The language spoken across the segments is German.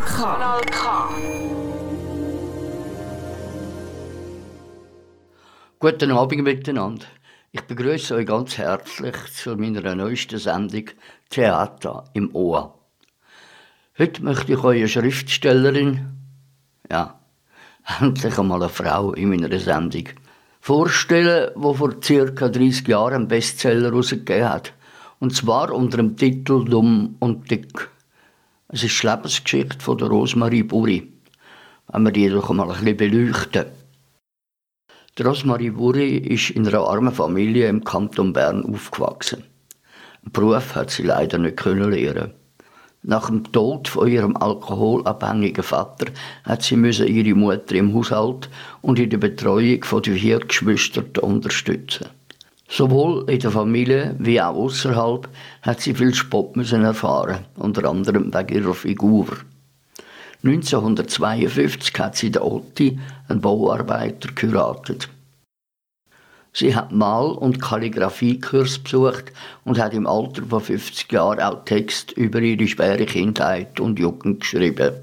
Kanal K. Kanal K. Guten Abend miteinander. Ich begrüße euch ganz herzlich zu meiner neuesten Sendung Theater im Ohr. Heute möchte ich euch eine Schriftstellerin, ja, endlich einmal eine Frau in meiner Sendung, vorstellen, die vor ca. 30 Jahren einen Bestseller herausgegeben hat. Und zwar unter dem Titel Dumm und Dick. Es ist die Lebensgeschichte von der Rosmarie Buri. Wenn wir die doch mal ein bisschen beleuchten. Die Rosmarie Buri ist in einer armen Familie im Kanton Bern aufgewachsen. Einen Beruf hat sie leider nicht können lernen. Nach dem Tod von ihrem alkoholabhängigen Vater hat sie müssen ihre Mutter im Haushalt und in der Betreuung von vier Geschwistern unterstützen. Sowohl in der Familie wie auch außerhalb hat sie viel Spott müssen erfahren, unter anderem wegen ihrer Figur. 1952 hat sie den Otti, einen Bauarbeiter, geheiratet. Sie hat Mal- und Kalligrafiekurs besucht und hat im Alter von 50 Jahren auch Text über ihre schwere Kindheit und Jugend geschrieben.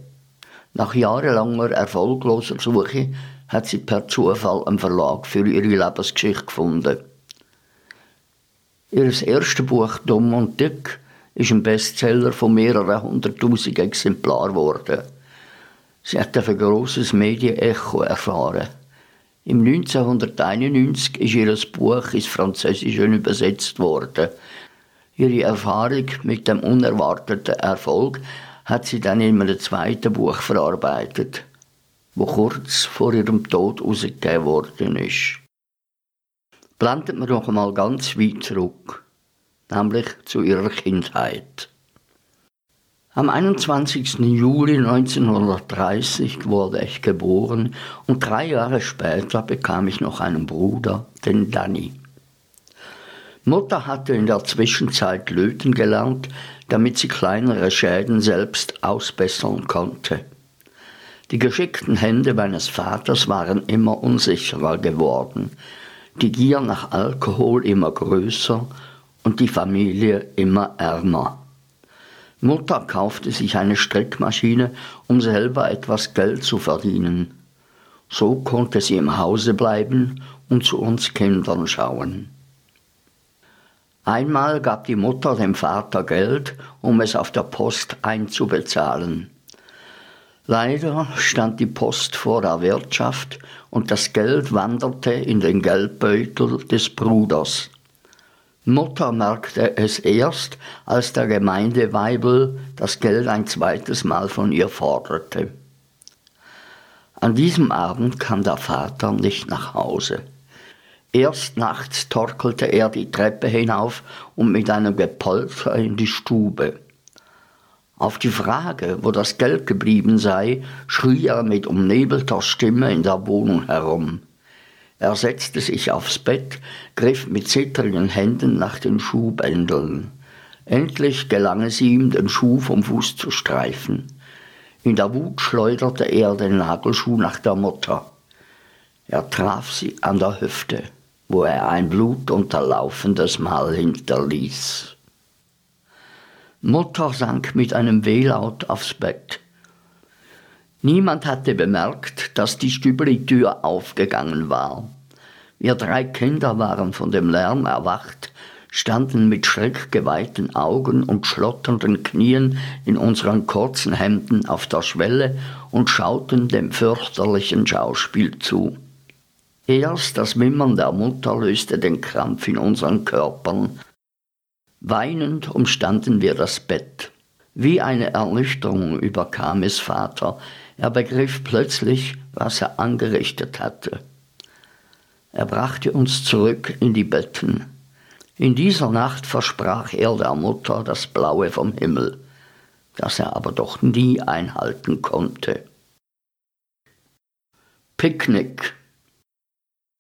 Nach jahrelanger erfolgloser Suche hat sie per Zufall einen Verlag für ihre Lebensgeschichte gefunden. Ihr erstes Buch Dumm und Dick ist ein Bestseller von mehreren hunderttausend Exemplaren geworden. Sie hat ein grosses Medienecho erfahren. Im 1991 ist ihr Buch ins Französische übersetzt worden. Ihre Erfahrung mit dem unerwarteten Erfolg hat sie dann in einem zweiten Buch verarbeitet, wo kurz vor ihrem Tod herausgegeben worden ist blenden wir noch einmal ganz weit zurück, nämlich zu ihrer Kindheit. Am 21. Juli 1930 wurde ich geboren und drei Jahre später bekam ich noch einen Bruder, den Danny. Mutter hatte in der Zwischenzeit löten gelernt, damit sie kleinere Schäden selbst ausbessern konnte. Die geschickten Hände meines Vaters waren immer unsicherer geworden, die Gier nach Alkohol immer größer und die Familie immer ärmer. Mutter kaufte sich eine Strickmaschine, um selber etwas Geld zu verdienen. So konnte sie im Hause bleiben und zu uns Kindern schauen. Einmal gab die Mutter dem Vater Geld, um es auf der Post einzubezahlen. Leider stand die Post vor der Wirtschaft und das Geld wanderte in den Geldbeutel des Bruders. Mutter merkte es erst, als der Gemeindeweibel das Geld ein zweites Mal von ihr forderte. An diesem Abend kam der Vater nicht nach Hause. Erst nachts torkelte er die Treppe hinauf und mit einem Gepolter in die Stube. Auf die Frage, wo das Geld geblieben sei, schrie er mit umnebelter Stimme in der Wohnung herum. Er setzte sich aufs Bett, griff mit zittrigen Händen nach den Schuhbändeln. Endlich gelang es ihm, den Schuh vom Fuß zu streifen. In der Wut schleuderte er den Nagelschuh nach der Mutter. Er traf sie an der Hüfte, wo er ein blutunterlaufendes Mal hinterließ. Mutter sank mit einem Wehlaut aufs Bett. Niemand hatte bemerkt, dass die Stübli-Tür aufgegangen war. Wir drei Kinder waren von dem Lärm erwacht, standen mit schreckgeweihten Augen und schlotternden Knien in unseren kurzen Hemden auf der Schwelle und schauten dem fürchterlichen Schauspiel zu. Erst das Wimmern der Mutter löste den Krampf in unseren Körpern, Weinend umstanden wir das Bett. Wie eine Ernüchterung überkam es Vater. Er begriff plötzlich, was er angerichtet hatte. Er brachte uns zurück in die Betten. In dieser Nacht versprach er der Mutter das Blaue vom Himmel, das er aber doch nie einhalten konnte. Picknick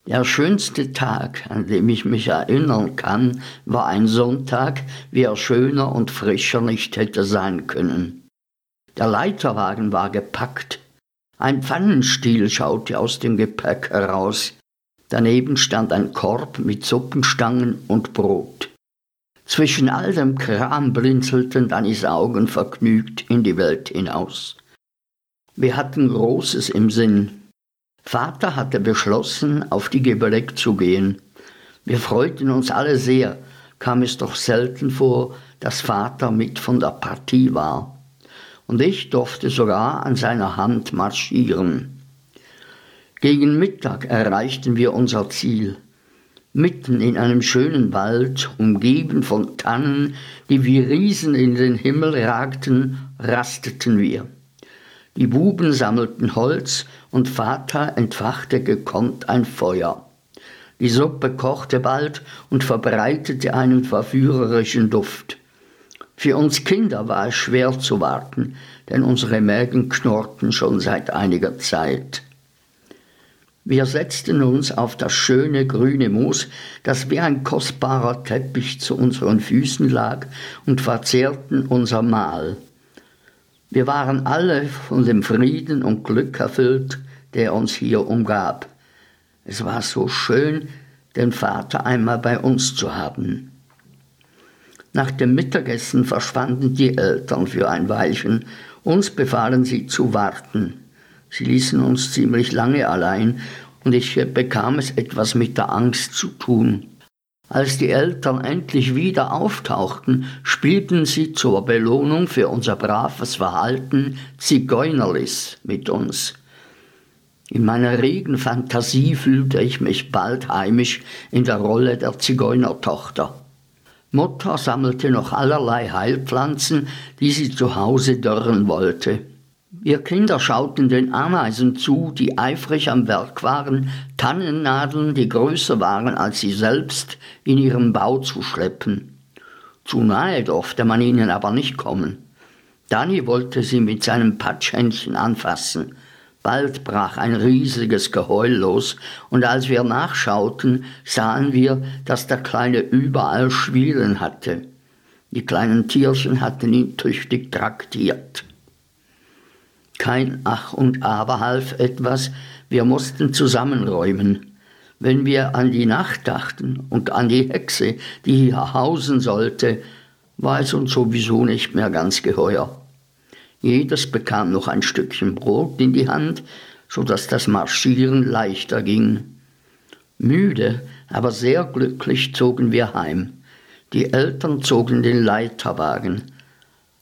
der schönste Tag, an dem ich mich erinnern kann, war ein Sonntag, wie er schöner und frischer nicht hätte sein können. Der Leiterwagen war gepackt. Ein Pfannenstiel schaute aus dem Gepäck heraus. Daneben stand ein Korb mit Suppenstangen und Brot. Zwischen all dem Kram blinzelten Dannys Augen vergnügt in die Welt hinaus. Wir hatten Großes im Sinn. Vater hatte beschlossen, auf die Gebeleck zu gehen. Wir freuten uns alle sehr, kam es doch selten vor, dass Vater mit von der Partie war. Und ich durfte sogar an seiner Hand marschieren. Gegen Mittag erreichten wir unser Ziel. Mitten in einem schönen Wald, umgeben von Tannen, die wie Riesen in den Himmel ragten, rasteten wir. Die Buben sammelten Holz und Vater entfachte gekonnt ein Feuer. Die Suppe kochte bald und verbreitete einen verführerischen Duft. Für uns Kinder war es schwer zu warten, denn unsere Mägen knurrten schon seit einiger Zeit. Wir setzten uns auf das schöne grüne Moos, das wie ein kostbarer Teppich zu unseren Füßen lag, und verzehrten unser Mahl. Wir waren alle von dem Frieden und Glück erfüllt, der uns hier umgab. Es war so schön, den Vater einmal bei uns zu haben. Nach dem Mittagessen verschwanden die Eltern für ein Weilchen, uns befahlen sie zu warten. Sie ließen uns ziemlich lange allein und ich bekam es etwas mit der Angst zu tun. Als die Eltern endlich wieder auftauchten, spielten sie zur Belohnung für unser braves Verhalten Zigeunerlis mit uns. In meiner regen Fantasie fühlte ich mich bald heimisch in der Rolle der Zigeunertochter. Mutter sammelte noch allerlei Heilpflanzen, die sie zu Hause dörren wollte. Wir Kinder schauten den Ameisen zu, die eifrig am Werk waren, Tannennadeln, die größer waren als sie selbst, in ihren Bau zu schleppen. Zu nahe durfte man ihnen aber nicht kommen. Danny wollte sie mit seinem Patschhändchen anfassen. Bald brach ein riesiges Geheul los, und als wir nachschauten, sahen wir, dass der Kleine überall Schwielen hatte. Die kleinen Tierchen hatten ihn tüchtig traktiert. Kein Ach und Aber half etwas, wir mussten zusammenräumen. Wenn wir an die Nacht dachten und an die Hexe, die hier hausen sollte, war es uns sowieso nicht mehr ganz geheuer. Jedes bekam noch ein Stückchen Brot in die Hand, so dass das Marschieren leichter ging. Müde, aber sehr glücklich zogen wir heim. Die Eltern zogen den Leiterwagen.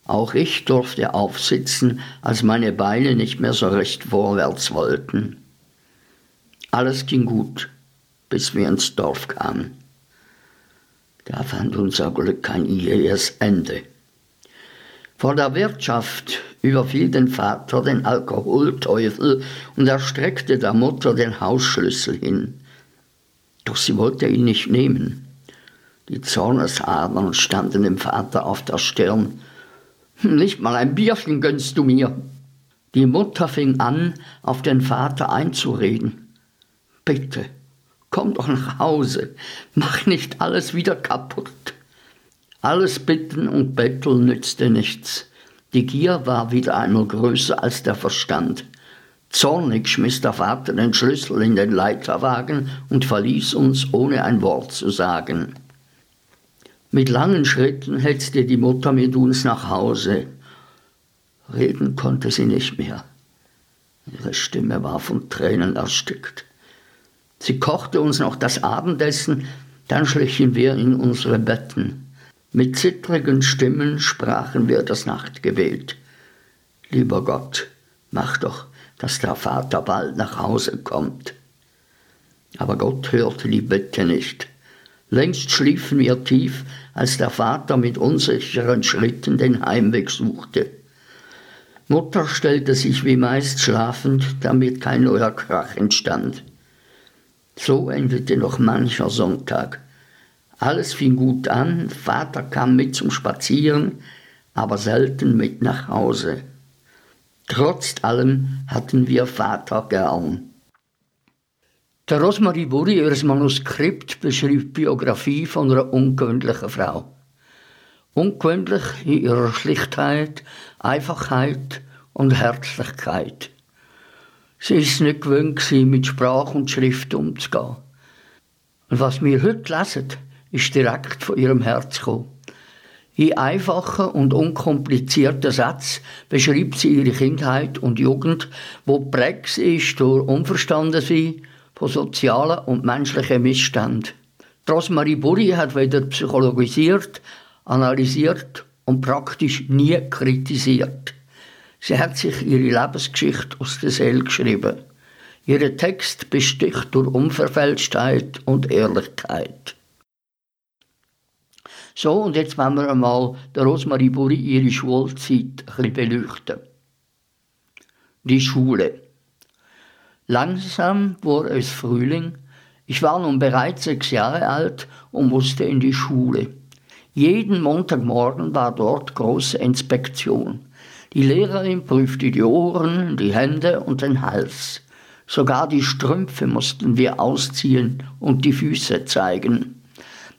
Auch ich durfte aufsitzen, als meine Beine nicht mehr so recht vorwärts wollten. Alles ging gut, bis wir ins Dorf kamen. Da fand unser Glück ein jähes Ende. Vor der Wirtschaft überfiel den Vater den Alkoholteufel und er streckte der Mutter den Hausschlüssel hin. Doch sie wollte ihn nicht nehmen. Die Zornesadern standen dem Vater auf der Stirn. Nicht mal ein Bierchen gönnst du mir. Die Mutter fing an, auf den Vater einzureden. Bitte, komm doch nach Hause, mach nicht alles wieder kaputt. Alles Bitten und Betteln nützte nichts. Die Gier war wieder einmal größer als der Verstand. Zornig schmiss der Vater den Schlüssel in den Leiterwagen und verließ uns, ohne ein Wort zu sagen. Mit langen Schritten hetzte die Mutter mit uns nach Hause. Reden konnte sie nicht mehr. Ihre Stimme war von Tränen erstickt. Sie kochte uns noch das Abendessen, dann schlichen wir in unsere Betten. Mit zittrigen Stimmen sprachen wir das Nachtgebet. Lieber Gott, mach doch, dass der Vater bald nach Hause kommt. Aber Gott hörte die Bitte nicht. Längst schliefen wir tief, als der Vater mit unsicheren Schritten den Heimweg suchte. Mutter stellte sich wie meist schlafend, damit kein neuer Krach entstand. So endete noch mancher Sonntag. Alles fing gut an, Vater kam mit zum Spazieren, aber selten mit nach Hause. Trotz allem hatten wir Vater gern. Der Rosmarie Burri, ihr Manuskript, beschreibt die Biografie von einer ungewöhnlichen Frau. Ungewöhnlich in ihrer Schlichtheit, Einfachheit und Herzlichkeit. Sie ist nicht gewöhnt, mit Sprache und Schrift umzugehen. Und was wir heute lesen, ist direkt von ihrem Herz gekommen. In einfacher und unkomplizierter Satz beschreibt sie ihre Kindheit und Jugend, wo prägt ist durch Unverstandensein von sozialen und menschlichen Missständen. Rosmarie Burri hat weder psychologisiert, analysiert und praktisch nie kritisiert. Sie hat sich ihre Lebensgeschichte aus der Seele geschrieben. Ihr Text besticht durch Unverfälschtheit und Ehrlichkeit. So, und jetzt wollen wir einmal der Rosmarie Burri ihre Schulzeit ein bisschen beleuchten. Die Schule. Langsam wurde es Frühling. Ich war nun bereits sechs Jahre alt und musste in die Schule. Jeden Montagmorgen war dort große Inspektion. Die Lehrerin prüfte die Ohren, die Hände und den Hals. Sogar die Strümpfe mussten wir ausziehen und die Füße zeigen.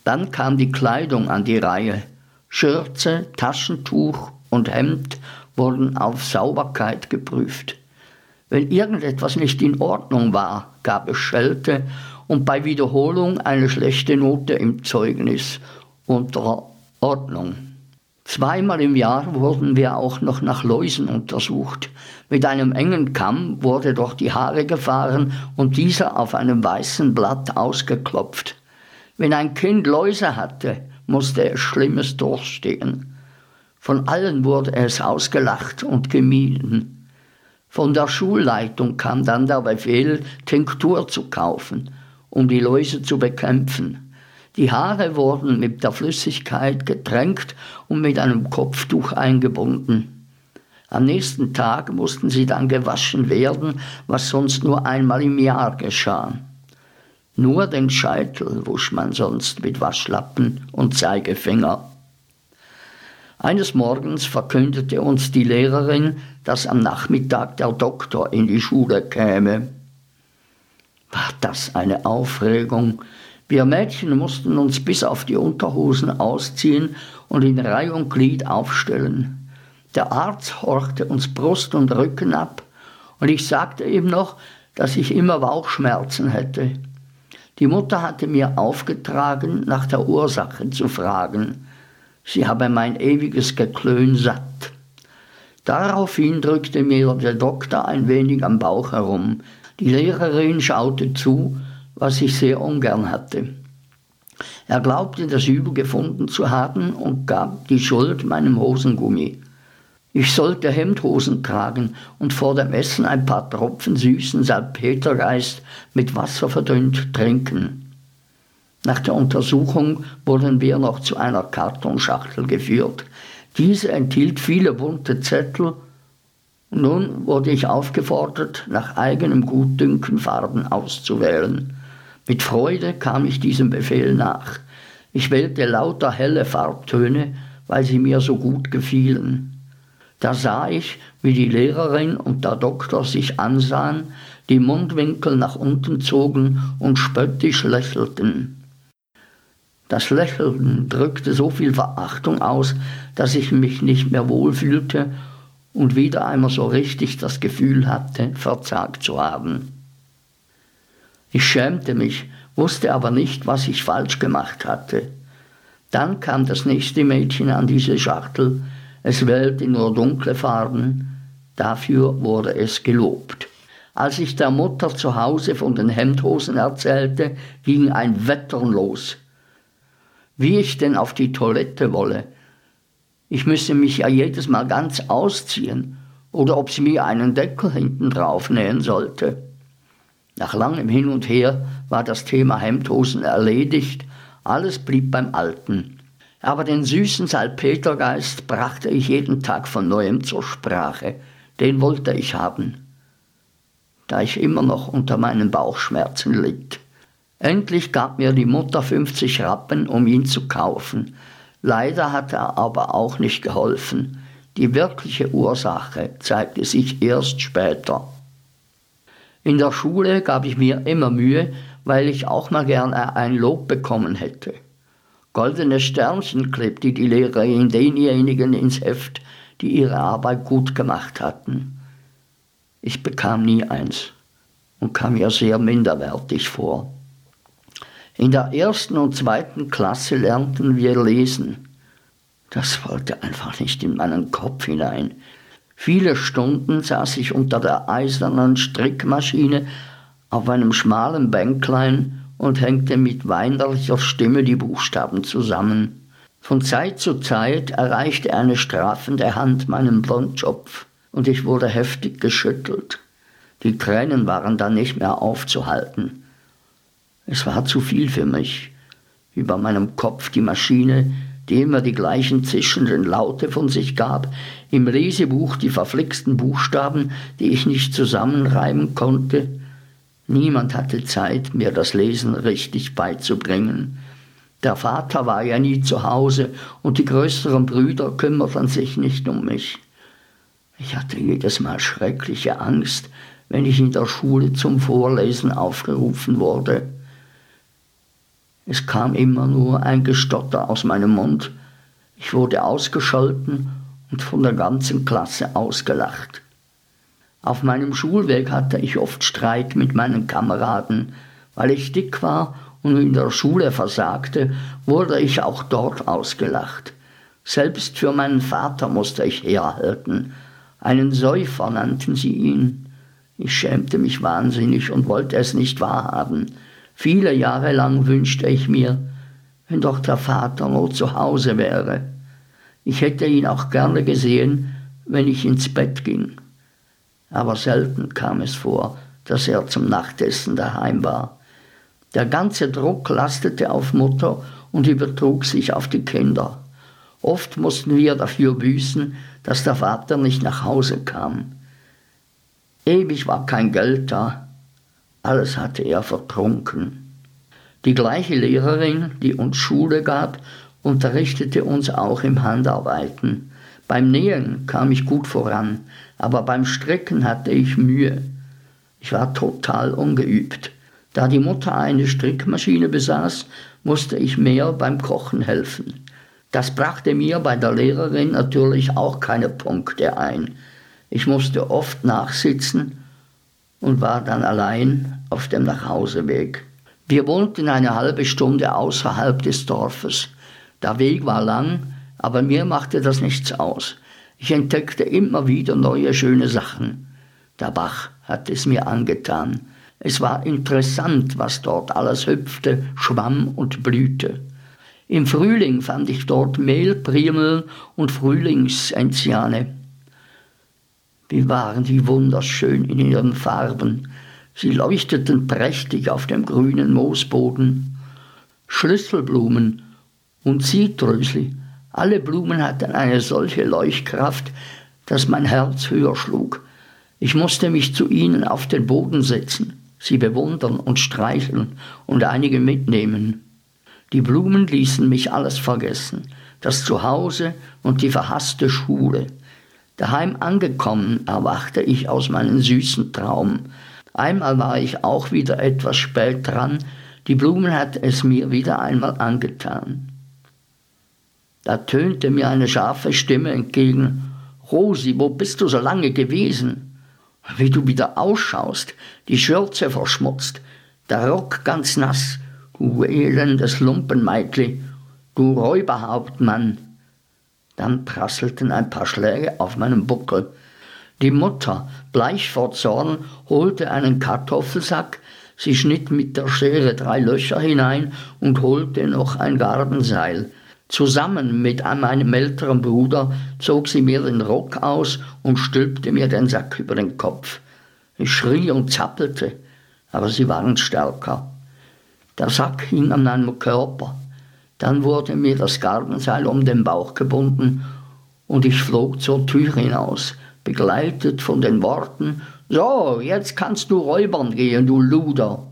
Dann kam die Kleidung an die Reihe. Schürze, Taschentuch und Hemd wurden auf Sauberkeit geprüft. Wenn irgendetwas nicht in Ordnung war, gab es Schelte und bei Wiederholung eine schlechte Note im Zeugnis unter Ordnung. Zweimal im Jahr wurden wir auch noch nach Läusen untersucht. Mit einem engen Kamm wurde durch die Haare gefahren und dieser auf einem weißen Blatt ausgeklopft. Wenn ein Kind Läuse hatte, musste es Schlimmes durchstehen. Von allen wurde es ausgelacht und gemieden. Von der Schulleitung kam dann der Befehl, Tinktur zu kaufen, um die Läuse zu bekämpfen. Die Haare wurden mit der Flüssigkeit getränkt und mit einem Kopftuch eingebunden. Am nächsten Tag mussten sie dann gewaschen werden, was sonst nur einmal im Jahr geschah. Nur den Scheitel wusch man sonst mit Waschlappen und Zeigefinger. Eines Morgens verkündete uns die Lehrerin, dass am Nachmittag der Doktor in die Schule käme. War das eine Aufregung? Wir Mädchen mussten uns bis auf die Unterhosen ausziehen und in Reih und Glied aufstellen. Der Arzt horchte uns Brust und Rücken ab und ich sagte ihm noch, dass ich immer Bauchschmerzen hätte. Die Mutter hatte mir aufgetragen, nach der Ursache zu fragen. Sie habe mein ewiges Geklön satt. Daraufhin drückte mir der Doktor ein wenig am Bauch herum. Die Lehrerin schaute zu, was ich sehr ungern hatte. Er glaubte, das Übel gefunden zu haben und gab die Schuld meinem Hosengummi. Ich sollte Hemdhosen tragen und vor dem Essen ein paar Tropfen süßen Salpetergeist mit Wasser verdünnt trinken. Nach der Untersuchung wurden wir noch zu einer Kartonschachtel geführt. Diese enthielt viele bunte Zettel. Nun wurde ich aufgefordert, nach eigenem Gutdünken Farben auszuwählen. Mit Freude kam ich diesem Befehl nach. Ich wählte lauter helle Farbtöne, weil sie mir so gut gefielen. Da sah ich, wie die Lehrerin und der Doktor sich ansahen, die Mundwinkel nach unten zogen und spöttisch lächelten. Das Lächeln drückte so viel Verachtung aus, dass ich mich nicht mehr wohlfühlte und wieder einmal so richtig das Gefühl hatte, verzagt zu haben. Ich schämte mich, wusste aber nicht, was ich falsch gemacht hatte. Dann kam das nächste Mädchen an diese Schachtel, es wählte nur dunkle Farben, dafür wurde es gelobt. Als ich der Mutter zu Hause von den Hemdhosen erzählte, ging ein Wettern los. Wie ich denn auf die Toilette wolle. Ich müsse mich ja jedes Mal ganz ausziehen oder ob sie mir einen Deckel hinten drauf nähen sollte. Nach langem Hin und Her war das Thema Hemdhosen erledigt, alles blieb beim Alten. Aber den süßen Salpetergeist brachte ich jeden Tag von neuem zur Sprache. Den wollte ich haben, da ich immer noch unter meinen Bauchschmerzen litt. Endlich gab mir die Mutter 50 Rappen, um ihn zu kaufen. Leider hat er aber auch nicht geholfen. Die wirkliche Ursache zeigte sich erst später. In der Schule gab ich mir immer Mühe, weil ich auch mal gerne ein Lob bekommen hätte. Goldene Sternchen klebte die Lehrerin denjenigen ins Heft, die ihre Arbeit gut gemacht hatten. Ich bekam nie eins und kam mir sehr minderwertig vor. In der ersten und zweiten Klasse lernten wir lesen. Das wollte einfach nicht in meinen Kopf hinein. Viele Stunden saß ich unter der eisernen Strickmaschine auf einem schmalen Bänklein und hängte mit weinerlicher Stimme die Buchstaben zusammen. Von Zeit zu Zeit erreichte eine strafende Hand meinen Blondschopf und ich wurde heftig geschüttelt. Die Tränen waren dann nicht mehr aufzuhalten. Es war zu viel für mich. Über meinem Kopf die Maschine, die immer die gleichen zischenden Laute von sich gab, im Lesebuch die verflixten Buchstaben, die ich nicht zusammenreimen konnte. Niemand hatte Zeit, mir das Lesen richtig beizubringen. Der Vater war ja nie zu Hause und die größeren Brüder kümmerten sich nicht um mich. Ich hatte jedes Mal schreckliche Angst, wenn ich in der Schule zum Vorlesen aufgerufen wurde. Es kam immer nur ein Gestotter aus meinem Mund. Ich wurde ausgescholten und von der ganzen Klasse ausgelacht. Auf meinem Schulweg hatte ich oft Streit mit meinen Kameraden. Weil ich dick war und in der Schule versagte, wurde ich auch dort ausgelacht. Selbst für meinen Vater musste ich herhalten. Einen Säufer nannten sie ihn. Ich schämte mich wahnsinnig und wollte es nicht wahrhaben. Viele Jahre lang wünschte ich mir, wenn doch der Vater nur zu Hause wäre. Ich hätte ihn auch gerne gesehen, wenn ich ins Bett ging. Aber selten kam es vor, dass er zum Nachtessen daheim war. Der ganze Druck lastete auf Mutter und übertrug sich auf die Kinder. Oft mussten wir dafür büßen, dass der Vater nicht nach Hause kam. Ewig war kein Geld da, alles hatte er vertrunken. Die gleiche Lehrerin, die uns Schule gab, unterrichtete uns auch im Handarbeiten. Beim Nähen kam ich gut voran, aber beim Stricken hatte ich Mühe. Ich war total ungeübt. Da die Mutter eine Strickmaschine besaß, musste ich mehr beim Kochen helfen. Das brachte mir bei der Lehrerin natürlich auch keine Punkte ein. Ich musste oft nachsitzen und war dann allein auf dem Nachhauseweg. Wir wohnten eine halbe Stunde außerhalb des Dorfes. Der Weg war lang, aber mir machte das nichts aus. Ich entdeckte immer wieder neue schöne Sachen. Der Bach hat es mir angetan. Es war interessant, was dort alles hüpfte, schwamm und blühte. Im Frühling fand ich dort Mehlprimeln und Frühlingsenziane. Wie waren die wunderschön in ihren Farben. Sie leuchteten prächtig auf dem grünen Moosboden. Schlüsselblumen und Zitrösli, alle Blumen hatten eine solche Leuchtkraft, dass mein Herz höher schlug. Ich musste mich zu ihnen auf den Boden setzen sie bewundern und streicheln und einige mitnehmen. Die Blumen ließen mich alles vergessen, das Zuhause und die verhasste Schule. Daheim angekommen erwachte ich aus meinem süßen Traum. Einmal war ich auch wieder etwas spät dran, die Blumen hat es mir wieder einmal angetan. Da tönte mir eine scharfe Stimme entgegen Rosi, wo bist du so lange gewesen? wie du wieder ausschaust, die Schürze verschmutzt, der Rock ganz nass, du elendes Lumpenmeitli, du Räuberhauptmann. Dann prasselten ein paar Schläge auf meinen Buckel. Die Mutter, bleich vor Zorn, holte einen Kartoffelsack, sie schnitt mit der Schere drei Löcher hinein und holte noch ein Garbenseil. Zusammen mit meinem älteren Bruder zog sie mir den Rock aus und stülpte mir den Sack über den Kopf. Ich schrie und zappelte, aber sie waren stärker. Der Sack hing an meinem Körper. Dann wurde mir das Gartenseil um den Bauch gebunden und ich flog zur Tür hinaus, begleitet von den Worten So, jetzt kannst du räubern gehen, du Luder.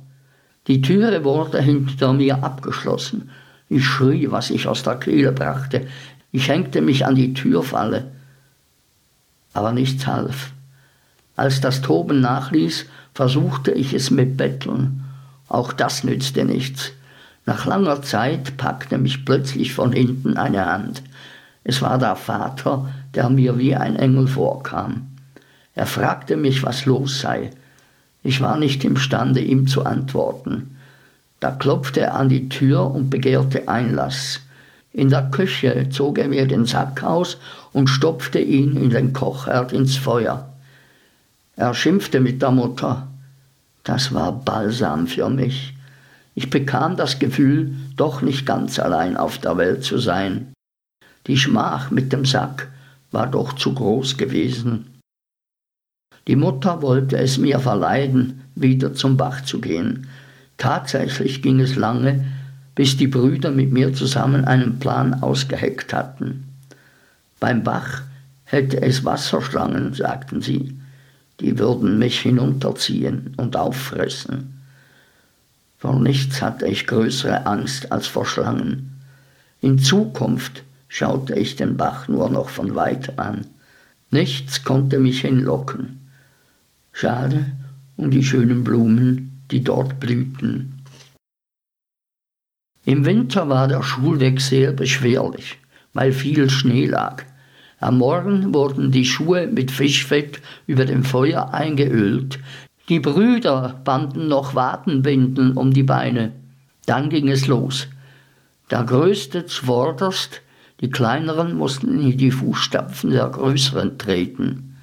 Die Türe wurde hinter mir abgeschlossen ich schrie, was ich aus der Kehle brachte. Ich hängte mich an die Türfalle. Aber nichts half. Als das Toben nachließ, versuchte ich es mit Betteln. Auch das nützte nichts. Nach langer Zeit packte mich plötzlich von hinten eine Hand. Es war der Vater, der mir wie ein Engel vorkam. Er fragte mich, was los sei. Ich war nicht imstande, ihm zu antworten. Da klopfte er an die Tür und begehrte Einlass. In der Küche zog er mir den Sack aus und stopfte ihn in den Kochherd ins Feuer. Er schimpfte mit der Mutter. Das war Balsam für mich. Ich bekam das Gefühl, doch nicht ganz allein auf der Welt zu sein. Die Schmach mit dem Sack war doch zu groß gewesen. Die Mutter wollte es mir verleiden, wieder zum Bach zu gehen. Tatsächlich ging es lange, bis die Brüder mit mir zusammen einen Plan ausgeheckt hatten. Beim Bach hätte es Wasserschlangen, sagten sie, die würden mich hinunterziehen und auffressen. Vor nichts hatte ich größere Angst als vor Schlangen. In Zukunft schaute ich den Bach nur noch von weit an. Nichts konnte mich hinlocken. Schade um die schönen Blumen, die dort blühten. Im Winter war der Schulweg sehr beschwerlich, weil viel Schnee lag. Am Morgen wurden die Schuhe mit Fischfett über dem Feuer eingeölt. Die Brüder banden noch Wadenbinden um die Beine. Dann ging es los. Der Größte zuvorderst, die Kleineren mussten in die Fußstapfen der Größeren treten.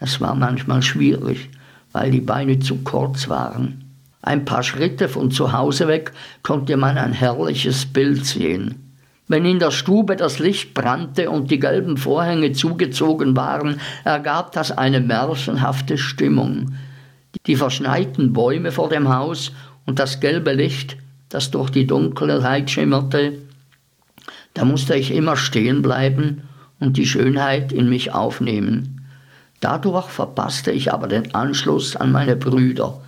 Das war manchmal schwierig, weil die Beine zu kurz waren. Ein paar Schritte von zu Hause weg konnte man ein herrliches Bild sehen. Wenn in der Stube das Licht brannte und die gelben Vorhänge zugezogen waren, ergab das eine märchenhafte Stimmung. Die verschneiten Bäume vor dem Haus und das gelbe Licht, das durch die Dunkelheit schimmerte, da musste ich immer stehen bleiben und die Schönheit in mich aufnehmen. Dadurch verpasste ich aber den Anschluss an meine Brüder.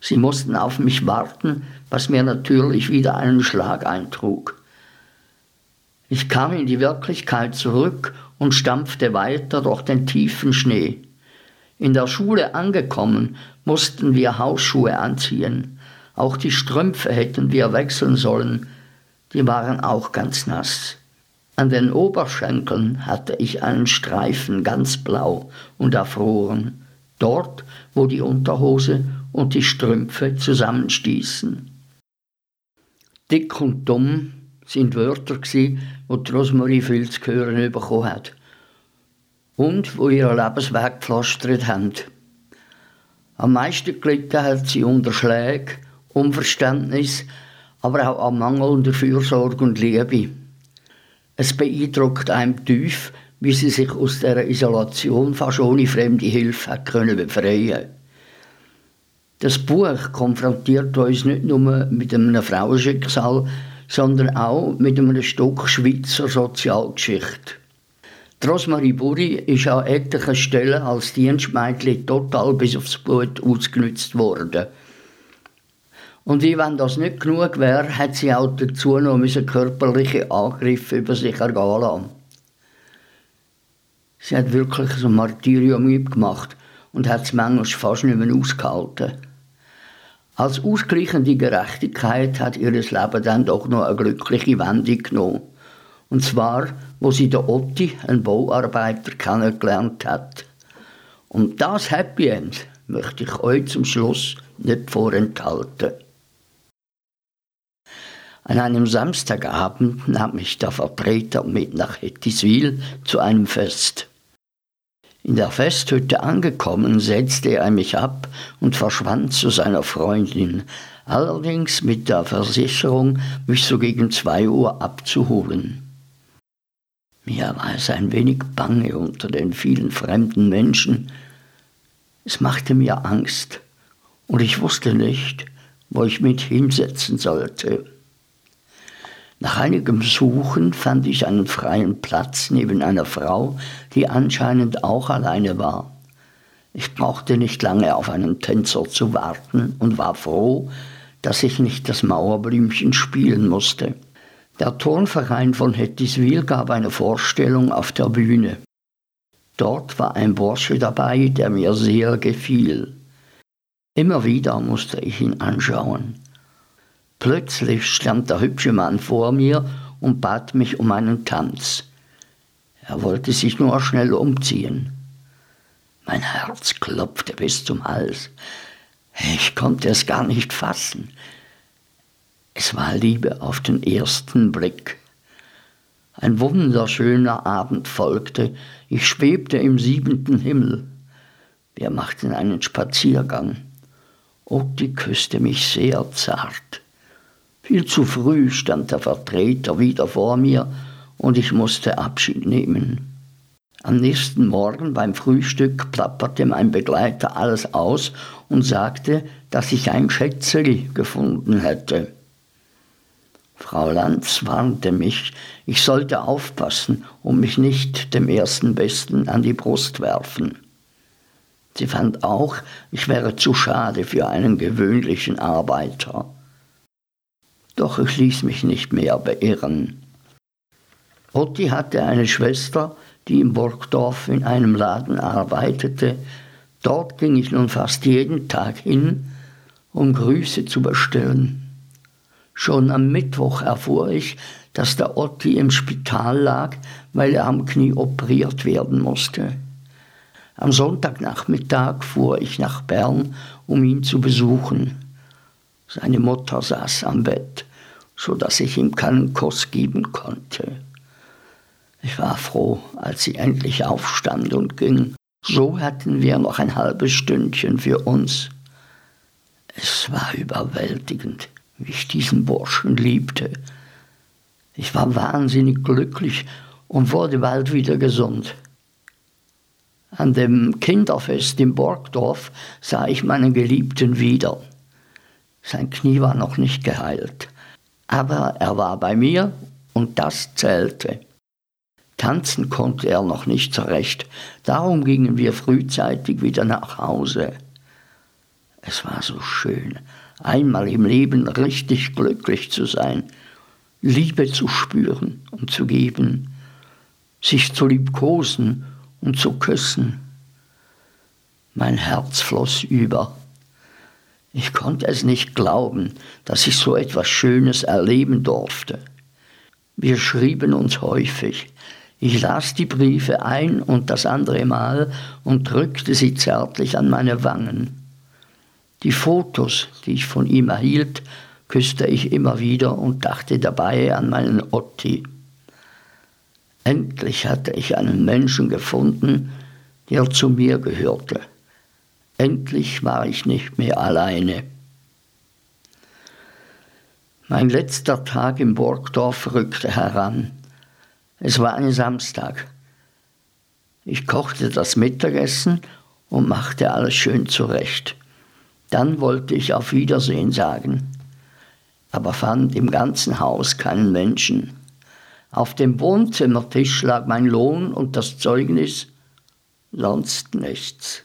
Sie mussten auf mich warten, was mir natürlich wieder einen Schlag eintrug. Ich kam in die Wirklichkeit zurück und stampfte weiter durch den tiefen Schnee. In der Schule angekommen, mussten wir Hausschuhe anziehen. Auch die Strümpfe hätten wir wechseln sollen, die waren auch ganz nass. An den Oberschenkeln hatte ich einen Streifen ganz blau und erfroren, dort, wo die Unterhose und die Strümpfe zusammenstießen. Dick und dumm sind Wörter, die Rosmarie viel zu hören bekommen hat. Und wo ihre Lebensweg gepflastert haben. Am meisten gelitten hat sie unter Schlägen, Unverständnis, aber auch an mangelnder Fürsorge und Liebe. Es beeindruckt einem tief, wie sie sich aus der Isolation fast ohne fremde Hilfe hat können befreien Das Buch konfrontiert uns nicht nur mit einem Frauenschicksal, sondern auch mit einem Stück Schweizer Sozialgeschichte. Die Rosmarie Buri ist an etlichen Stellen als Dienstmädchen total bis aufs Blut ausgenutzt worden. Und wie wenn das nicht genug wäre, hat sie auch dazu noch körperliche Angriffe über sich ergehen lassen. Sie hat wirklich ein Martyrium gemacht und hat es manchmal fast nicht mehr ausgehalten. Als ausgleichende Gerechtigkeit hat ihr Leben dann doch noch eine glückliche Wendung genommen. Und zwar, wo sie der Otti, einen Bauarbeiter, kennengelernt hat. Und das Happy End möchte ich euch zum Schluss nicht vorenthalten. An einem Samstagabend nahm mich der Vertreter mit nach Hettiswil zu einem Fest. In der Festhütte angekommen, setzte er mich ab und verschwand zu seiner Freundin, allerdings mit der Versicherung, mich so gegen zwei Uhr abzuholen. Mir war es ein wenig bange unter den vielen fremden Menschen. Es machte mir Angst, und ich wusste nicht, wo ich mich hinsetzen sollte. Nach einigem Suchen fand ich einen freien Platz neben einer Frau, die anscheinend auch alleine war. Ich brauchte nicht lange auf einen Tänzer zu warten und war froh, dass ich nicht das Mauerblümchen spielen musste. Der Turnverein von Hettiswil gab eine Vorstellung auf der Bühne. Dort war ein Bursche dabei, der mir sehr gefiel. Immer wieder musste ich ihn anschauen. Plötzlich stand der hübsche Mann vor mir und bat mich um einen Tanz. Er wollte sich nur schnell umziehen. Mein Herz klopfte bis zum Hals. Ich konnte es gar nicht fassen. Es war Liebe auf den ersten Blick. Ein wunderschöner Abend folgte. Ich schwebte im siebenten Himmel. Wir machten einen Spaziergang. Otti küsste mich sehr zart. Viel zu früh stand der Vertreter wieder vor mir und ich musste Abschied nehmen. Am nächsten Morgen beim Frühstück plapperte mein Begleiter alles aus und sagte, dass ich ein Schätzeli gefunden hätte. Frau Lanz warnte mich, ich sollte aufpassen und mich nicht dem ersten Besten an die Brust werfen. Sie fand auch, ich wäre zu schade für einen gewöhnlichen Arbeiter. Doch ich ließ mich nicht mehr beirren. Otti hatte eine Schwester, die in Burgdorf in einem Laden arbeitete. Dort ging ich nun fast jeden Tag hin, um Grüße zu bestellen. Schon am Mittwoch erfuhr ich, dass der Otti im Spital lag, weil er am Knie operiert werden musste. Am Sonntagnachmittag fuhr ich nach Bern, um ihn zu besuchen. Seine Mutter saß am Bett, so dass ich ihm keinen Kuss geben konnte. Ich war froh, als sie endlich aufstand und ging. So hatten wir noch ein halbes Stündchen für uns. Es war überwältigend, wie ich diesen Burschen liebte. Ich war wahnsinnig glücklich und wurde bald wieder gesund. An dem Kinderfest in Borgdorf sah ich meinen Geliebten wieder. Sein Knie war noch nicht geheilt, aber er war bei mir und das zählte. Tanzen konnte er noch nicht so recht, darum gingen wir frühzeitig wieder nach Hause. Es war so schön, einmal im Leben richtig glücklich zu sein, Liebe zu spüren und zu geben, sich zu liebkosen und zu küssen. Mein Herz floss über. Ich konnte es nicht glauben, dass ich so etwas Schönes erleben durfte. Wir schrieben uns häufig, ich las die Briefe ein und das andere Mal und drückte sie zärtlich an meine Wangen. Die Fotos, die ich von ihm erhielt, küsste ich immer wieder und dachte dabei an meinen Otti. Endlich hatte ich einen Menschen gefunden, der zu mir gehörte. Endlich war ich nicht mehr alleine. Mein letzter Tag im Burgdorf rückte heran. Es war ein Samstag. Ich kochte das Mittagessen und machte alles schön zurecht. Dann wollte ich auf Wiedersehen sagen, aber fand im ganzen Haus keinen Menschen. Auf dem Wohnzimmertisch lag mein Lohn und das Zeugnis, sonst nichts.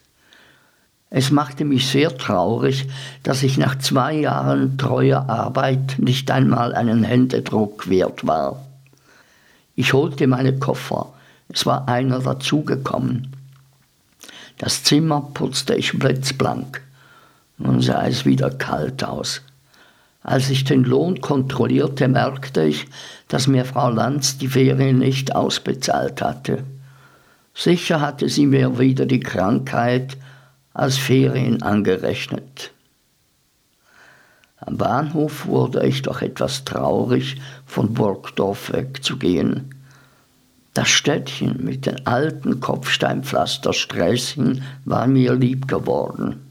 Es machte mich sehr traurig, dass ich nach zwei Jahren treuer Arbeit nicht einmal einen Händedruck wert war. Ich holte meine Koffer. Es war einer dazugekommen. Das Zimmer putzte ich blitzblank. Nun sah es wieder kalt aus. Als ich den Lohn kontrollierte, merkte ich, dass mir Frau Lanz die Ferien nicht ausbezahlt hatte. Sicher hatte sie mir wieder die Krankheit als Ferien angerechnet. Am Bahnhof wurde ich doch etwas traurig, von Burgdorf wegzugehen. Das Städtchen mit den alten Kopfsteinpflastersträßchen war mir lieb geworden.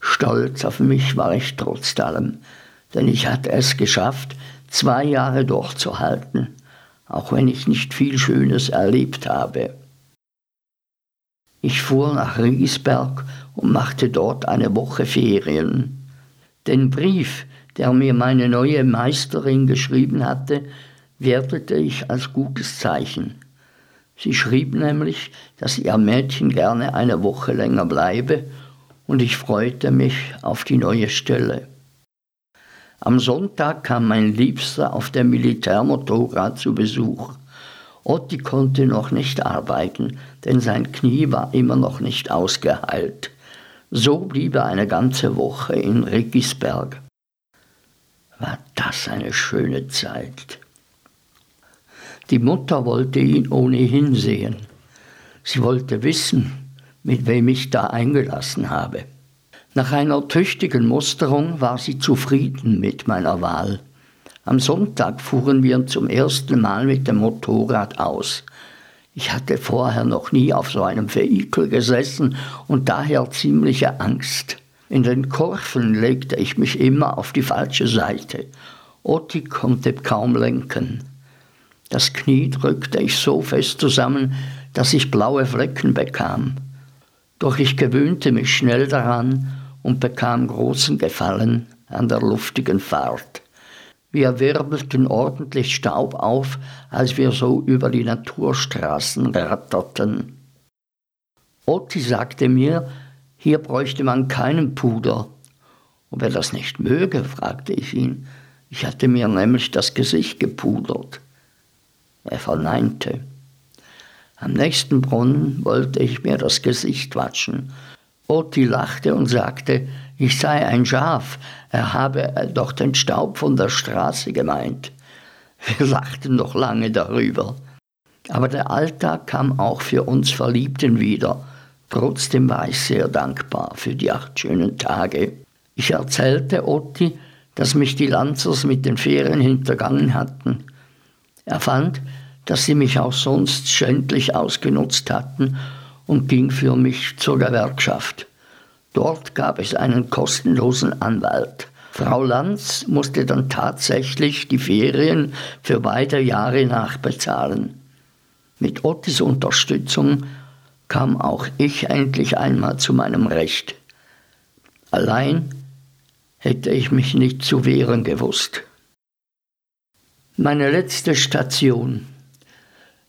Stolz auf mich war ich trotz allem, denn ich hatte es geschafft, zwei Jahre durchzuhalten, auch wenn ich nicht viel Schönes erlebt habe. Ich fuhr nach Riesberg und machte dort eine Woche Ferien. Den Brief, der mir meine neue Meisterin geschrieben hatte, wertete ich als gutes Zeichen. Sie schrieb nämlich, dass ihr Mädchen gerne eine Woche länger bleibe, und ich freute mich auf die neue Stelle. Am Sonntag kam mein Liebster auf der Militärmotorrad zu Besuch. Otti konnte noch nicht arbeiten, denn sein Knie war immer noch nicht ausgeheilt. So blieb er eine ganze Woche in Riggisberg. War das eine schöne Zeit. Die Mutter wollte ihn ohnehin sehen. Sie wollte wissen, mit wem ich da eingelassen habe. Nach einer tüchtigen Musterung war sie zufrieden mit meiner Wahl. Am Sonntag fuhren wir zum ersten Mal mit dem Motorrad aus. Ich hatte vorher noch nie auf so einem Vehikel gesessen und daher ziemliche Angst. In den Kurven legte ich mich immer auf die falsche Seite. Otti konnte kaum lenken. Das Knie drückte ich so fest zusammen, dass ich blaue Flecken bekam. Doch ich gewöhnte mich schnell daran und bekam großen Gefallen an der luftigen Fahrt. Wir wirbelten ordentlich Staub auf, als wir so über die Naturstraßen ratterten. Otti sagte mir, hier bräuchte man keinen Puder. Ob er das nicht möge, fragte ich ihn. Ich hatte mir nämlich das Gesicht gepudert. Er verneinte. Am nächsten Brunnen wollte ich mir das Gesicht watschen. Otti lachte und sagte, ich sei ein Schaf, er habe doch den Staub von der Straße gemeint. Wir lachten noch lange darüber. Aber der Alltag kam auch für uns Verliebten wieder. Trotzdem war ich sehr dankbar für die acht schönen Tage. Ich erzählte Otti, dass mich die Lanzers mit den Ferien hintergangen hatten. Er fand, dass sie mich auch sonst schändlich ausgenutzt hatten und ging für mich zur Gewerkschaft. Dort gab es einen kostenlosen Anwalt. Frau Lanz musste dann tatsächlich die Ferien für beide Jahre nachbezahlen. Mit Ottis Unterstützung kam auch ich endlich einmal zu meinem Recht. Allein hätte ich mich nicht zu wehren gewusst. Meine letzte Station.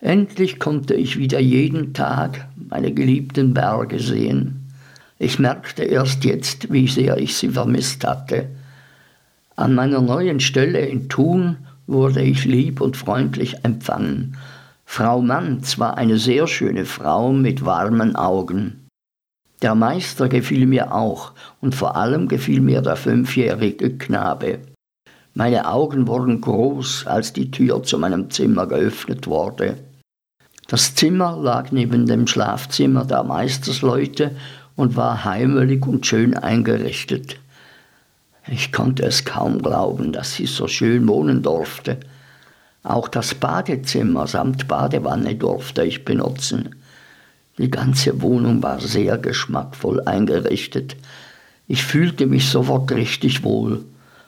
Endlich konnte ich wieder jeden Tag meine geliebten Berge sehen. Ich merkte erst jetzt, wie sehr ich sie vermisst hatte. An meiner neuen Stelle in Thun wurde ich lieb und freundlich empfangen. Frau Manz war eine sehr schöne Frau mit warmen Augen. Der Meister gefiel mir auch und vor allem gefiel mir der fünfjährige Knabe. Meine Augen wurden groß, als die Tür zu meinem Zimmer geöffnet wurde. Das Zimmer lag neben dem Schlafzimmer der Meistersleute und war heimelig und schön eingerichtet. Ich konnte es kaum glauben, dass ich so schön wohnen durfte. Auch das Badezimmer samt Badewanne durfte ich benutzen. Die ganze Wohnung war sehr geschmackvoll eingerichtet. Ich fühlte mich sofort richtig wohl.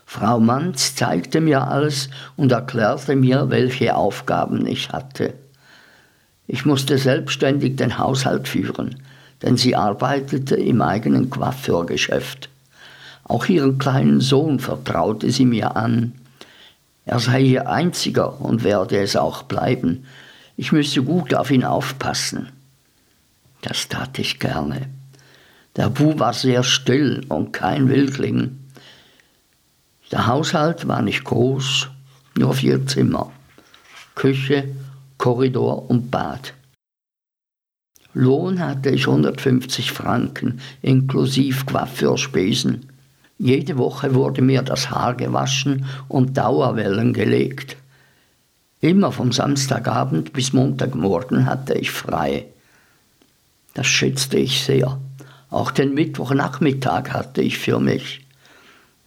Frau Manz zeigte mir alles und erklärte mir, welche Aufgaben ich hatte. Ich musste selbstständig den Haushalt führen denn sie arbeitete im eigenen Coiffeurgeschäft. Auch ihren kleinen Sohn vertraute sie mir an. Er sei ihr einziger und werde es auch bleiben. Ich müsse gut auf ihn aufpassen. Das tat ich gerne. Der Bu war sehr still und kein Wildling. Der Haushalt war nicht groß, nur vier Zimmer. Küche, Korridor und Bad. Lohn hatte ich 150 Franken, inklusive Coiffeurspesen. Jede Woche wurde mir das Haar gewaschen und Dauerwellen gelegt. Immer vom Samstagabend bis Montagmorgen hatte ich frei. Das schätzte ich sehr. Auch den Mittwochnachmittag hatte ich für mich.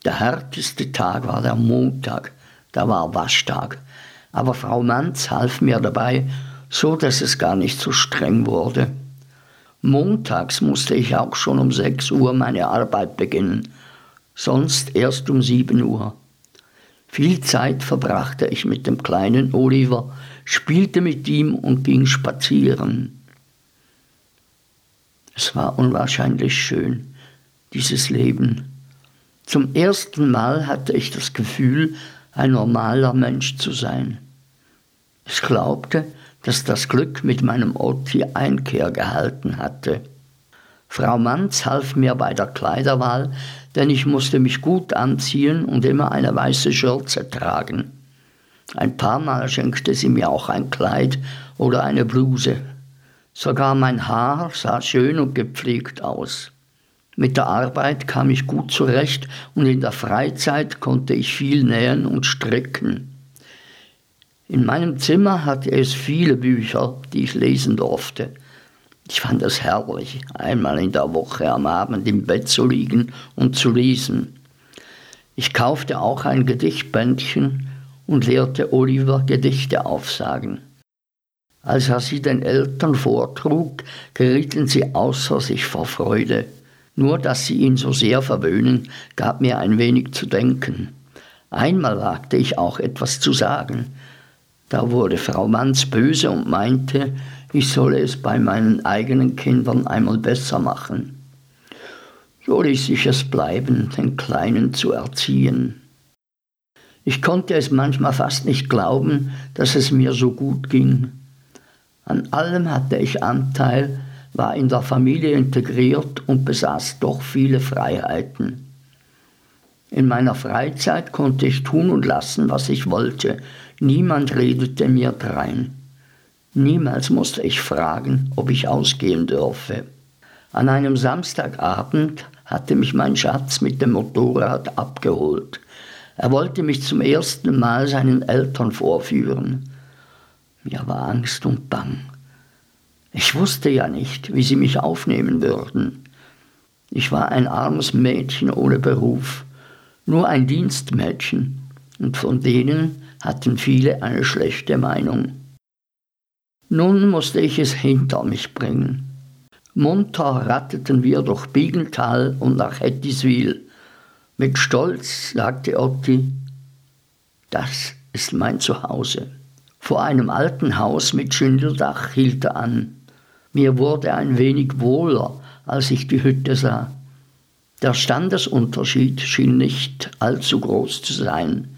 Der härteste Tag war der Montag, da war Waschtag. Aber Frau Manz half mir dabei so dass es gar nicht so streng wurde. Montags musste ich auch schon um 6 Uhr meine Arbeit beginnen, sonst erst um 7 Uhr. Viel Zeit verbrachte ich mit dem kleinen Oliver, spielte mit ihm und ging spazieren. Es war unwahrscheinlich schön, dieses Leben. Zum ersten Mal hatte ich das Gefühl, ein normaler Mensch zu sein. Ich glaubte, dass das Glück mit meinem Otti Einkehr gehalten hatte. Frau Manz half mir bei der Kleiderwahl, denn ich musste mich gut anziehen und immer eine weiße Schürze tragen. Ein paar Mal schenkte sie mir auch ein Kleid oder eine Bluse. Sogar mein Haar sah schön und gepflegt aus. Mit der Arbeit kam ich gut zurecht und in der Freizeit konnte ich viel nähen und stricken. In meinem Zimmer hatte es viele Bücher, die ich lesen durfte. Ich fand es herrlich, einmal in der Woche am Abend im Bett zu liegen und zu lesen. Ich kaufte auch ein Gedichtbändchen und lehrte Oliver Gedichte aufsagen. Als er sie den Eltern vortrug, gerieten sie außer sich vor Freude. Nur dass sie ihn so sehr verwöhnen, gab mir ein wenig zu denken. Einmal wagte ich auch etwas zu sagen. Da wurde Frau Manz böse und meinte, ich solle es bei meinen eigenen Kindern einmal besser machen. So ließ ich es bleiben, den Kleinen zu erziehen. Ich konnte es manchmal fast nicht glauben, dass es mir so gut ging. An allem hatte ich Anteil, war in der Familie integriert und besaß doch viele Freiheiten. In meiner Freizeit konnte ich tun und lassen, was ich wollte. Niemand redete mir drein. Niemals musste ich fragen, ob ich ausgehen dürfe. An einem Samstagabend hatte mich mein Schatz mit dem Motorrad abgeholt. Er wollte mich zum ersten Mal seinen Eltern vorführen. Mir war Angst und Bang. Ich wusste ja nicht, wie sie mich aufnehmen würden. Ich war ein armes Mädchen ohne Beruf, nur ein Dienstmädchen, und von denen hatten viele eine schlechte Meinung. Nun musste ich es hinter mich bringen. Munter ratteten wir durch Biegenthal und nach Hettiswil. Mit Stolz sagte Otti, das ist mein Zuhause. Vor einem alten Haus mit Schindeldach hielt er an. Mir wurde ein wenig wohler, als ich die Hütte sah. Der Standesunterschied schien nicht allzu groß zu sein.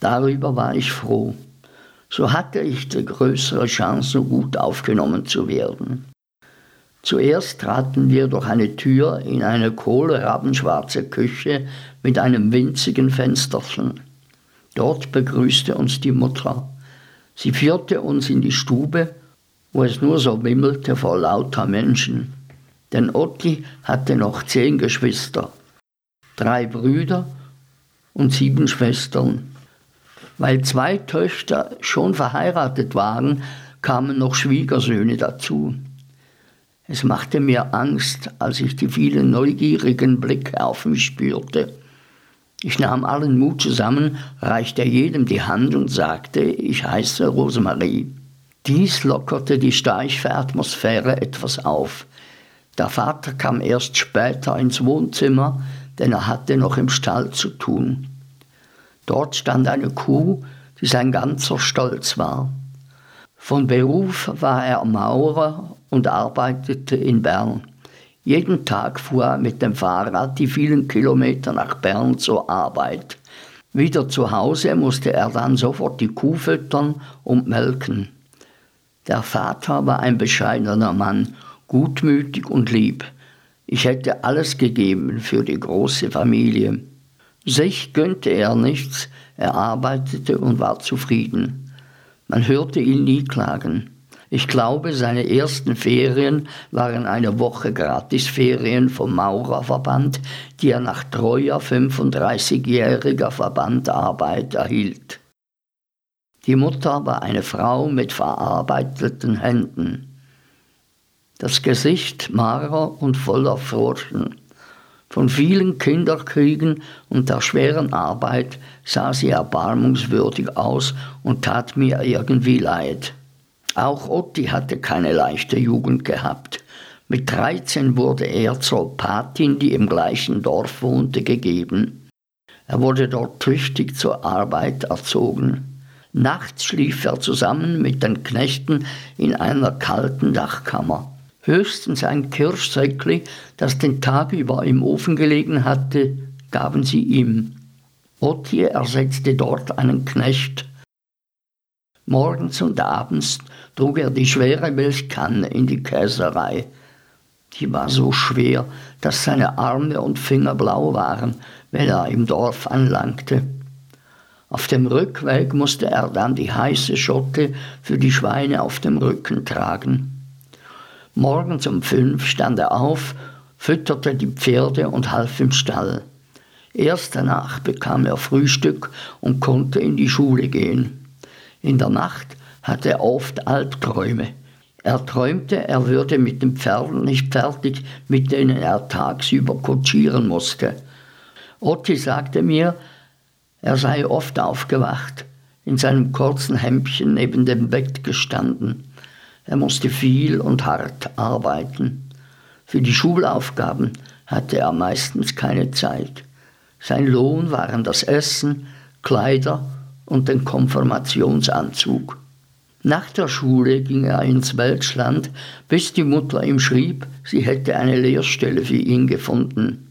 Darüber war ich froh. So hatte ich die größere Chance, gut aufgenommen zu werden. Zuerst traten wir durch eine Tür in eine kohlrabenschwarze Küche mit einem winzigen Fensterchen. Dort begrüßte uns die Mutter. Sie führte uns in die Stube, wo es nur so wimmelte vor lauter Menschen. Denn Otti hatte noch zehn Geschwister, drei Brüder und sieben Schwestern. Weil zwei Töchter schon verheiratet waren, kamen noch Schwiegersöhne dazu. Es machte mir Angst, als ich die vielen neugierigen Blicke auf mich spürte. Ich nahm allen Mut zusammen, reichte jedem die Hand und sagte, ich heiße Rosemarie. Dies lockerte die steife Atmosphäre etwas auf. Der Vater kam erst später ins Wohnzimmer, denn er hatte noch im Stall zu tun. Dort stand eine Kuh, die sein ganzer Stolz war. Von Beruf war er Maurer und arbeitete in Bern. Jeden Tag fuhr er mit dem Fahrrad die vielen Kilometer nach Bern zur Arbeit. Wieder zu Hause musste er dann sofort die Kuh füttern und melken. Der Vater war ein bescheidener Mann, gutmütig und lieb. Ich hätte alles gegeben für die große Familie. Sich gönnte er nichts, er arbeitete und war zufrieden. Man hörte ihn nie klagen. Ich glaube, seine ersten Ferien waren eine Woche Gratisferien vom Maurerverband, die er nach treuer 35-jähriger Verbandarbeit erhielt. Die Mutter war eine Frau mit verarbeiteten Händen. Das Gesicht mager und voller Furchen. Von vielen Kinderkriegen und der schweren Arbeit sah sie erbarmungswürdig aus und tat mir irgendwie leid. Auch Otti hatte keine leichte Jugend gehabt. Mit 13 wurde er zur Patin, die im gleichen Dorf wohnte, gegeben. Er wurde dort tüchtig zur Arbeit erzogen. Nachts schlief er zusammen mit den Knechten in einer kalten Dachkammer. Höchstens ein Kirschsäckli, das den Tag über im Ofen gelegen hatte, gaben sie ihm. Otti ersetzte dort einen Knecht Morgens und abends trug er die schwere Milchkanne in die Käserei. Die war so schwer, dass seine Arme und Finger blau waren, wenn er im Dorf anlangte. Auf dem Rückweg musste er dann die heiße Schotte für die Schweine auf dem Rücken tragen. Morgens um fünf stand er auf, fütterte die Pferde und half im Stall. Erst danach bekam er Frühstück und konnte in die Schule gehen. In der Nacht hatte er oft Albträume. Er träumte, er würde mit den Pferden nicht fertig, mit denen er tagsüber kutschieren musste. Otti sagte mir, er sei oft aufgewacht. in seinem kurzen Hemdchen neben dem Bett gestanden. Er musste viel und hart arbeiten. Für die Schulaufgaben hatte er meistens keine Zeit. Sein Lohn waren das Essen, Kleider und den Konfirmationsanzug. Nach der Schule ging er ins Welschland, bis die Mutter ihm schrieb, sie hätte eine Lehrstelle für ihn gefunden.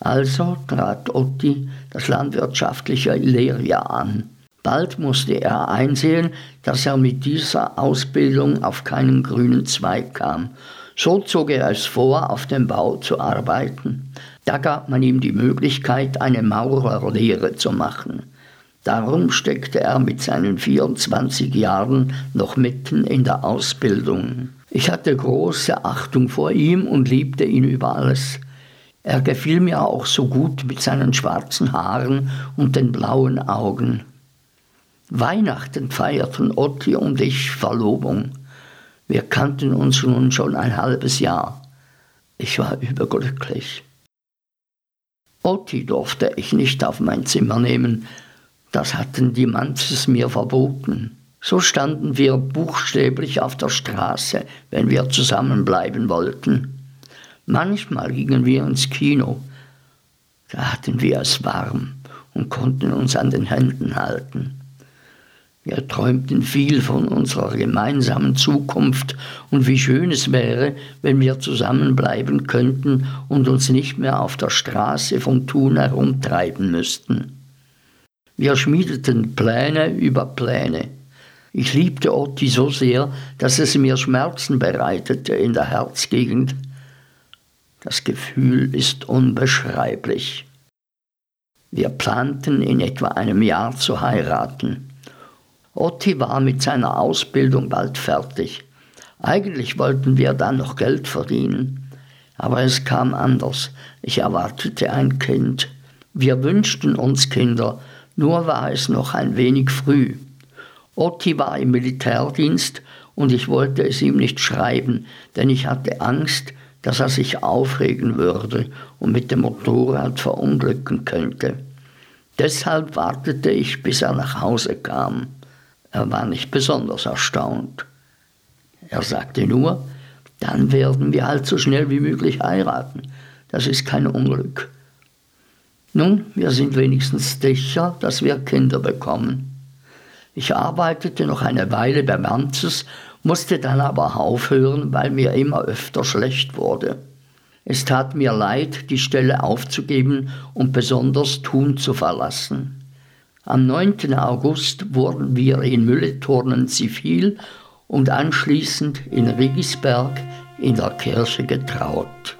Also trat Otti das landwirtschaftliche Lehrjahr an. Bald musste er einsehen, dass er mit dieser Ausbildung auf keinen grünen Zweig kam. So zog er es vor, auf dem Bau zu arbeiten. Da gab man ihm die Möglichkeit, eine Maurerlehre zu machen. Darum steckte er mit seinen 24 Jahren noch mitten in der Ausbildung. Ich hatte große Achtung vor ihm und liebte ihn über alles. Er gefiel mir auch so gut mit seinen schwarzen Haaren und den blauen Augen. Weihnachten feierten Otti und ich Verlobung. Wir kannten uns nun schon ein halbes Jahr. Ich war überglücklich. Otti durfte ich nicht auf mein Zimmer nehmen, das hatten die Manzes mir verboten. So standen wir buchstäblich auf der Straße, wenn wir zusammenbleiben wollten. Manchmal gingen wir ins Kino. Da hatten wir es warm und konnten uns an den Händen halten. Wir träumten viel von unserer gemeinsamen Zukunft und wie schön es wäre, wenn wir zusammenbleiben könnten und uns nicht mehr auf der Straße von Thun herumtreiben müssten. Wir schmiedeten Pläne über Pläne. Ich liebte Otti so sehr, dass es mir Schmerzen bereitete in der Herzgegend. Das Gefühl ist unbeschreiblich. Wir planten in etwa einem Jahr zu heiraten. Otti war mit seiner Ausbildung bald fertig. Eigentlich wollten wir dann noch Geld verdienen. Aber es kam anders. Ich erwartete ein Kind. Wir wünschten uns Kinder, nur war es noch ein wenig früh. Otti war im Militärdienst und ich wollte es ihm nicht schreiben, denn ich hatte Angst, dass er sich aufregen würde und mit dem Motorrad verunglücken könnte. Deshalb wartete ich, bis er nach Hause kam. Er war nicht besonders erstaunt. Er sagte nur, dann werden wir halt so schnell wie möglich heiraten. Das ist kein Unglück. Nun, wir sind wenigstens sicher, dass wir Kinder bekommen. Ich arbeitete noch eine Weile bei Manzes musste dann aber aufhören, weil mir immer öfter schlecht wurde. Es tat mir leid, die Stelle aufzugeben und besonders Thun zu verlassen. Am 9. August wurden wir in Mülleturnen zivil und anschließend in Rigisberg in der Kirche getraut.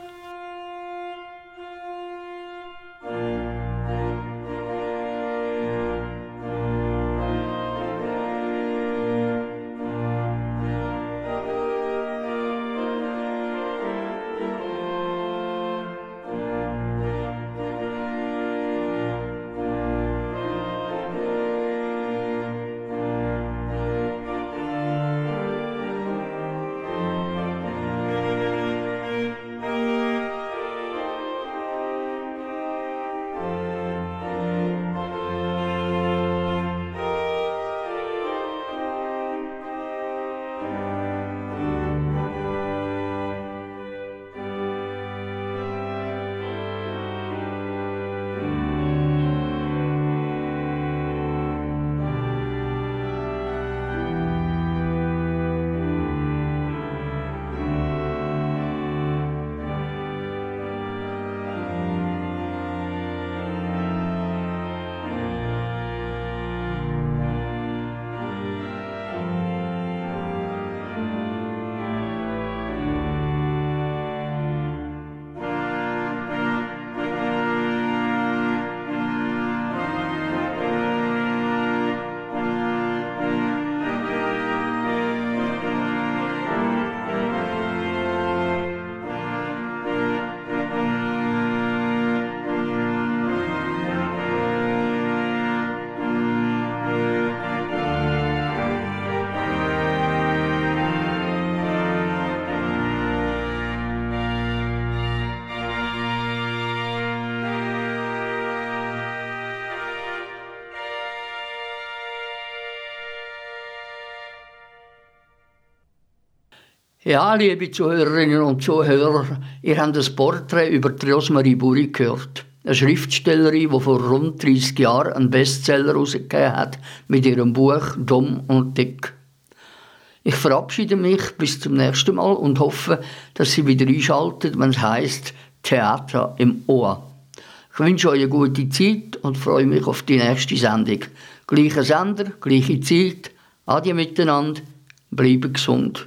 Ja, liebe Zuhörerinnen und Zuhörer, ihr habt das Porträt über Rosmarie Buri gehört. Eine Schriftstellerin, die vor rund 30 Jahren einen Bestseller herausgegeben hat mit ihrem Buch Dumm und Dick. Ich verabschiede mich bis zum nächsten Mal und hoffe, dass Sie wieder einschalten, wenn es heisst Theater im Ohr. Ich wünsche euch eine gute Zeit und freue mich auf die nächste Sendung. Gleicher Sender, gleiche Zeit. Adieu miteinander. Bleiben gesund.